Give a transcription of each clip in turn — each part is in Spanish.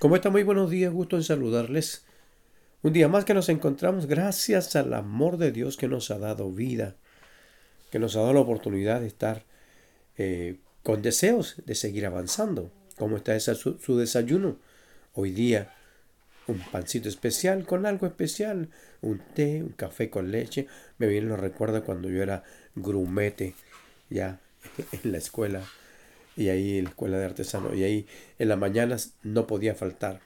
¿Cómo está? Muy buenos días, gusto en saludarles. Un día más que nos encontramos gracias al amor de Dios que nos ha dado vida, que nos ha dado la oportunidad de estar eh, con deseos de seguir avanzando. ¿Cómo está su, su desayuno? Hoy día un pancito especial con algo especial, un té, un café con leche. Me bien lo recuerda cuando yo era grumete ya en la escuela y ahí en la escuela de artesano y ahí en las mañanas no podía faltar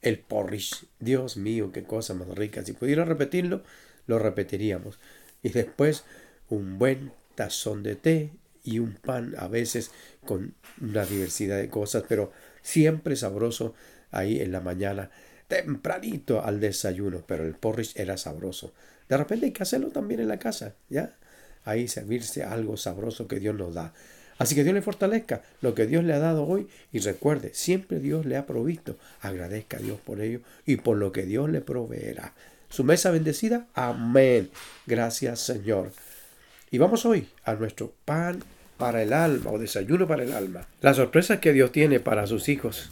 el porridge. Dios mío, qué cosa más rica. Si pudiera repetirlo, lo repetiríamos. Y después un buen tazón de té y un pan a veces con una diversidad de cosas, pero siempre sabroso ahí en la mañana, tempranito al desayuno, pero el porridge era sabroso. De repente hay que hacerlo también en la casa, ¿ya? Ahí servirse algo sabroso que Dios nos da. Así que Dios le fortalezca lo que Dios le ha dado hoy y recuerde, siempre Dios le ha provisto. Agradezca a Dios por ello y por lo que Dios le proveerá. Su mesa bendecida, amén. Gracias Señor. Y vamos hoy a nuestro pan para el alma o desayuno para el alma. Las sorpresas que Dios tiene para sus hijos.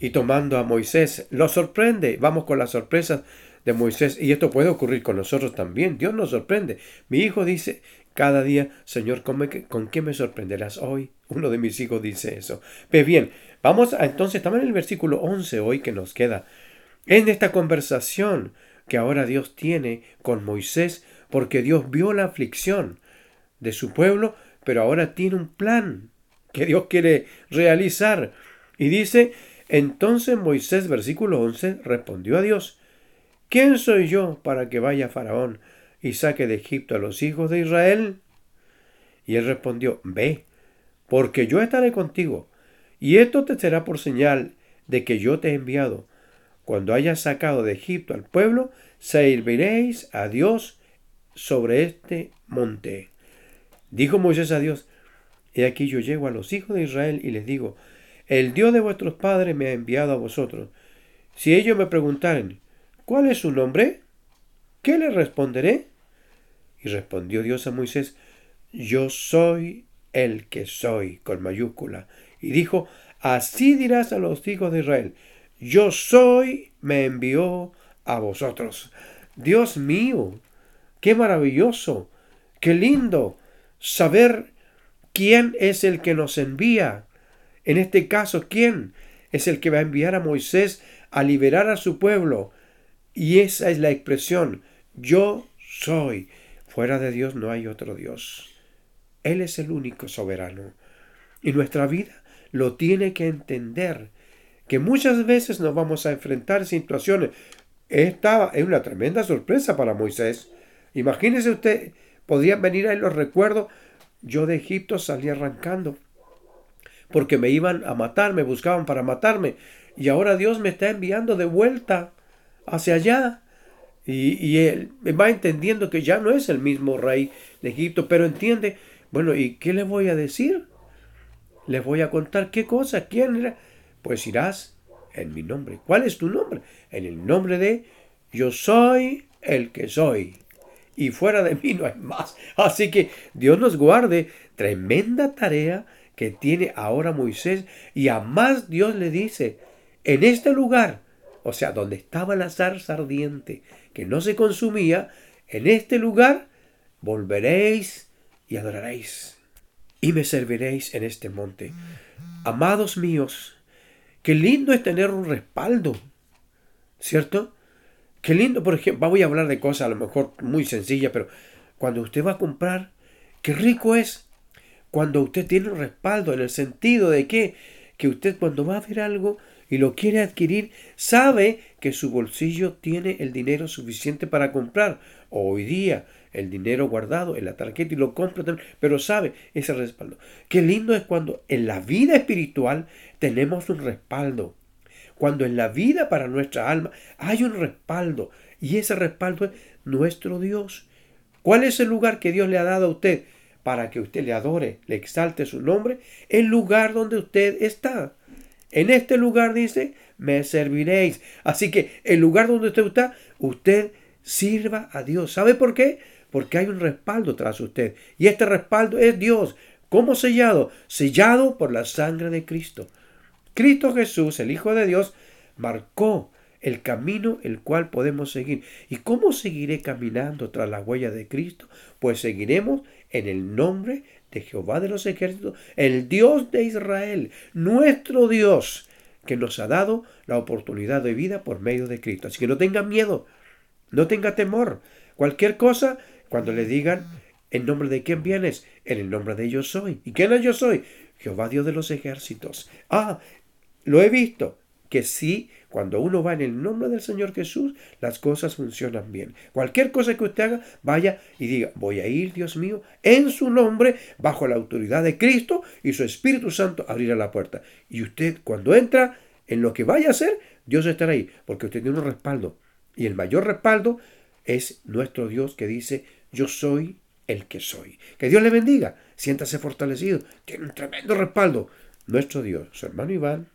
Y tomando a Moisés, lo sorprende. Vamos con las sorpresas de Moisés. Y esto puede ocurrir con nosotros también. Dios nos sorprende. Mi hijo dice, cada día, Señor, ¿con qué me sorprenderás hoy? Uno de mis hijos dice eso. Pues bien, vamos a, entonces, también en el versículo 11 hoy que nos queda. En esta conversación que ahora Dios tiene con Moisés, porque Dios vio la aflicción de su pueblo, pero ahora tiene un plan que Dios quiere realizar. Y dice, entonces Moisés, versículo 11, respondió a Dios, ¿quién soy yo para que vaya Faraón y saque de Egipto a los hijos de Israel? Y él respondió, Ve, porque yo estaré contigo, y esto te será por señal de que yo te he enviado. Cuando hayas sacado de Egipto al pueblo, serviréis a Dios sobre este monte. Dijo Moisés a Dios, He aquí yo llego a los hijos de Israel y les digo, El Dios de vuestros padres me ha enviado a vosotros. Si ellos me preguntaren, ¿cuál es su nombre? ¿Qué le responderé? Y respondió Dios a Moisés, Yo soy el que soy, con mayúscula. Y dijo, Así dirás a los hijos de Israel, Yo soy, me envió a vosotros. Dios mío, qué maravilloso, qué lindo saber quién es el que nos envía. En este caso, ¿quién es el que va a enviar a Moisés a liberar a su pueblo? Y esa es la expresión, yo soy. Fuera de Dios no hay otro Dios. Él es el único soberano. Y nuestra vida lo tiene que entender, que muchas veces nos vamos a enfrentar situaciones. Esta es una tremenda sorpresa para Moisés. Imagínese usted, podrían venir ahí los recuerdos. Yo de Egipto salí arrancando porque me iban a matar, me buscaban para matarme. Y ahora Dios me está enviando de vuelta hacia allá. Y, él va entendiendo que ya no es el mismo rey de Egipto, pero entiende, bueno, ¿y qué le voy a decir? Le voy a contar qué cosa, quién era. Pues irás en mi nombre. ¿Cuál es tu nombre? En el nombre de yo soy el que soy. Y fuera de mí no hay más. Así que Dios nos guarde. Tremenda tarea que tiene ahora Moisés. Y a más Dios le dice, en este lugar, o sea, donde estaba la zarza ardiente, que no se consumía, en este lugar volveréis y adoraréis. Y me serviréis en este monte. Amados míos, qué lindo es tener un respaldo, ¿cierto? Qué lindo, por ejemplo, voy a hablar de cosas a lo mejor muy sencillas, pero cuando usted va a comprar, qué rico es cuando usted tiene un respaldo en el sentido de que, que usted cuando va a ver algo, y lo quiere adquirir, sabe que su bolsillo tiene el dinero suficiente para comprar. Hoy día el dinero guardado en la tarjeta y lo compra, pero sabe ese respaldo. Qué lindo es cuando en la vida espiritual tenemos un respaldo. Cuando en la vida para nuestra alma hay un respaldo y ese respaldo es nuestro Dios. ¿Cuál es el lugar que Dios le ha dado a usted para que usted le adore, le exalte su nombre? El lugar donde usted está. En este lugar dice, me serviréis. Así que el lugar donde usted está, usted sirva a Dios. ¿Sabe por qué? Porque hay un respaldo tras usted. Y este respaldo es Dios. ¿Cómo sellado? Sellado por la sangre de Cristo. Cristo Jesús, el Hijo de Dios, marcó el camino el cual podemos seguir. ¿Y cómo seguiré caminando tras la huella de Cristo? Pues seguiremos en el nombre de Jehová de los ejércitos, el Dios de Israel, nuestro Dios, que nos ha dado la oportunidad de vida por medio de Cristo. Así que no tenga miedo, no tenga temor. Cualquier cosa, cuando le digan, ¿en nombre de quién vienes? En el nombre de yo soy. ¿Y quién es yo soy? Jehová Dios de los ejércitos. Ah, lo he visto, que sí, cuando uno va en el nombre del Señor Jesús, las cosas funcionan bien. Cualquier cosa que usted haga, vaya y diga, voy a ir, Dios mío, en su nombre, bajo la autoridad de Cristo y su Espíritu Santo abrirá la puerta. Y usted, cuando entra en lo que vaya a hacer, Dios estará ahí, porque usted tiene un respaldo. Y el mayor respaldo es nuestro Dios que dice, yo soy el que soy. Que Dios le bendiga, siéntase fortalecido, tiene un tremendo respaldo. Nuestro Dios, su hermano Iván,